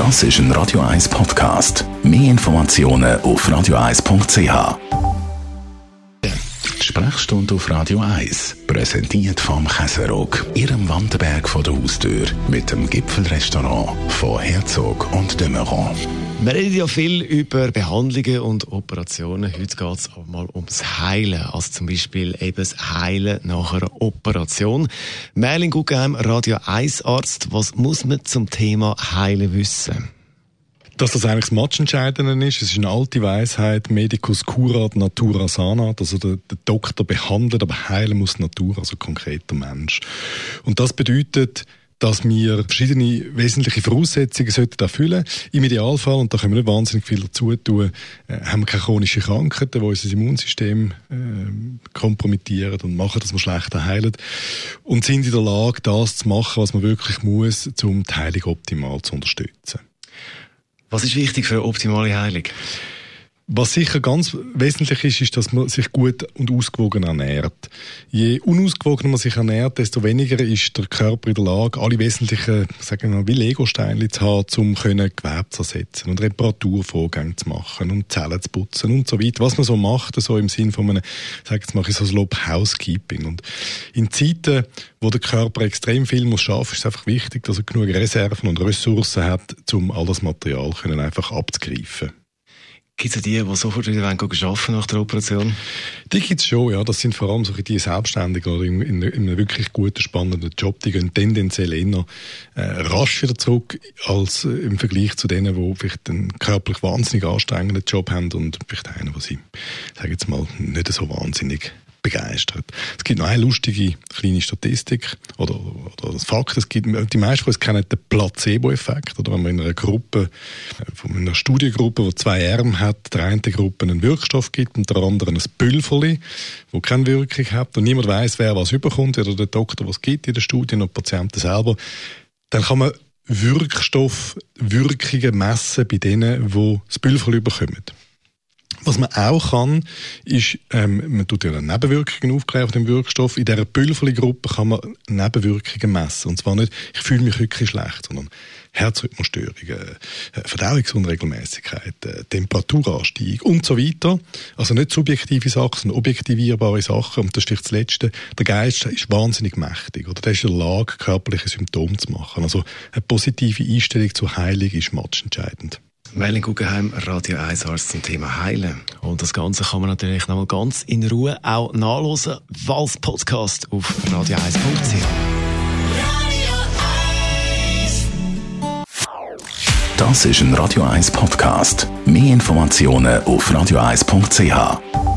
Das ist ein Radio 1 Podcast. Mehr Informationen auf radio1.ch. Sprechstunde auf Radio 1, präsentiert vom Käserock, Ihrem Wanderberg vor der Haustür, mit dem Gipfelrestaurant von Herzog und de Meuron. Wir reden ja viel über Behandlungen und Operationen. Heute geht es aber mal ums Heilen. Also zum Beispiel eben das Heilen nach einer Operation. Merlin Guggenheim, Radio 1 Arzt. Was muss man zum Thema Heilen wissen? dass das eigentlich das Matchentscheidende ist. Es ist eine alte Weisheit, Medicus curat natura sanat, also der, der, Doktor behandelt, aber heilen muss die Natur, also konkreter Mensch. Und das bedeutet, dass wir verschiedene wesentliche Voraussetzungen sollten erfüllen Im Idealfall, und da können wir nicht wahnsinnig viel dazu tun, äh, haben wir keine chronischen Krankheiten, die unser Immunsystem äh, kompromittieren und machen, dass wir schlechter heilen. Und sind in der Lage, das zu machen, was man wirklich muss, um die Heilung optimal zu unterstützen. Was ist wichtig für eine optimale Heilung? Was sicher ganz wesentlich ist, ist, dass man sich gut und ausgewogen ernährt. Je unausgewogener man sich ernährt, desto weniger ist der Körper in der Lage, alle wesentlichen, sagen wir mal, wie Lego-Steine zu haben, um Gewebe zu ersetzen und Reparaturvorgänge zu machen und Zellen zu putzen und so weiter. Was man so macht, so im Sinn von einem, sag jetzt mal, so Lob Housekeeping. Und in Zeiten, wo der Körper extrem viel muss schaffen, ist es einfach wichtig, dass er genug Reserven und Ressourcen hat, um all das Material einfach abzugreifen. Gibt es die, die sofort wieder arbeiten nach der Operation? Die gibt es schon, ja. Das sind vor allem so die Selbstständigen oder in, in, in, einem wirklich guten, spannenden Job. Die gehen tendenziell eher äh, rasch wieder zurück, als äh, im Vergleich zu denen, die vielleicht einen körperlich wahnsinnig anstrengenden Job haben und vielleicht einen, wo sie, sage jetzt mal, nicht so wahnsinnig begeistert. Es gibt noch eine lustige kleine Statistik oder, oder das Fakt, es gibt, die meisten von uns kennen den Placebo-Effekt, oder wenn man in einer Gruppe, von einer Studiengruppe, die zwei Arme hat, der einen Gruppe einen Wirkstoff gibt und der anderen ein Pülverli, wo keine Wirkung hat und niemand weiß, wer was überkommt, oder der Doktor was gibt in der Studie und die Patienten selber, dann kann man Wirkstoffwirkungen messen bei denen, die das Pülverli bekommen. Was man auch kann, ist, ähm, man tut ja Nebenwirkungen aufklären auf dem Wirkstoff. In dieser Pülverli-Gruppe kann man Nebenwirkungen messen. Und zwar nicht, ich fühle mich wirklich schlecht, sondern Herzrhythmusstörungen, äh, Verdauungsunregelmäßigkeiten, Temperaturanstieg und so weiter. Also nicht subjektive Sachen, sondern objektivierbare Sachen. Und das ist das Letzte. Der Geist ist wahnsinnig mächtig. Oder der ist in der Lage, körperliche Symptome zu machen. Also eine positive Einstellung zur Heilung ist matchentscheidend. Merlin Guggenheim, Radio 1 Arzt zum Thema Heilen. Und das Ganze kann man natürlich nochmal ganz in Ruhe auch nachlesen, als Podcast auf radio1.ch. Das ist ein Radio 1 Podcast. Mehr Informationen auf radio1.ch.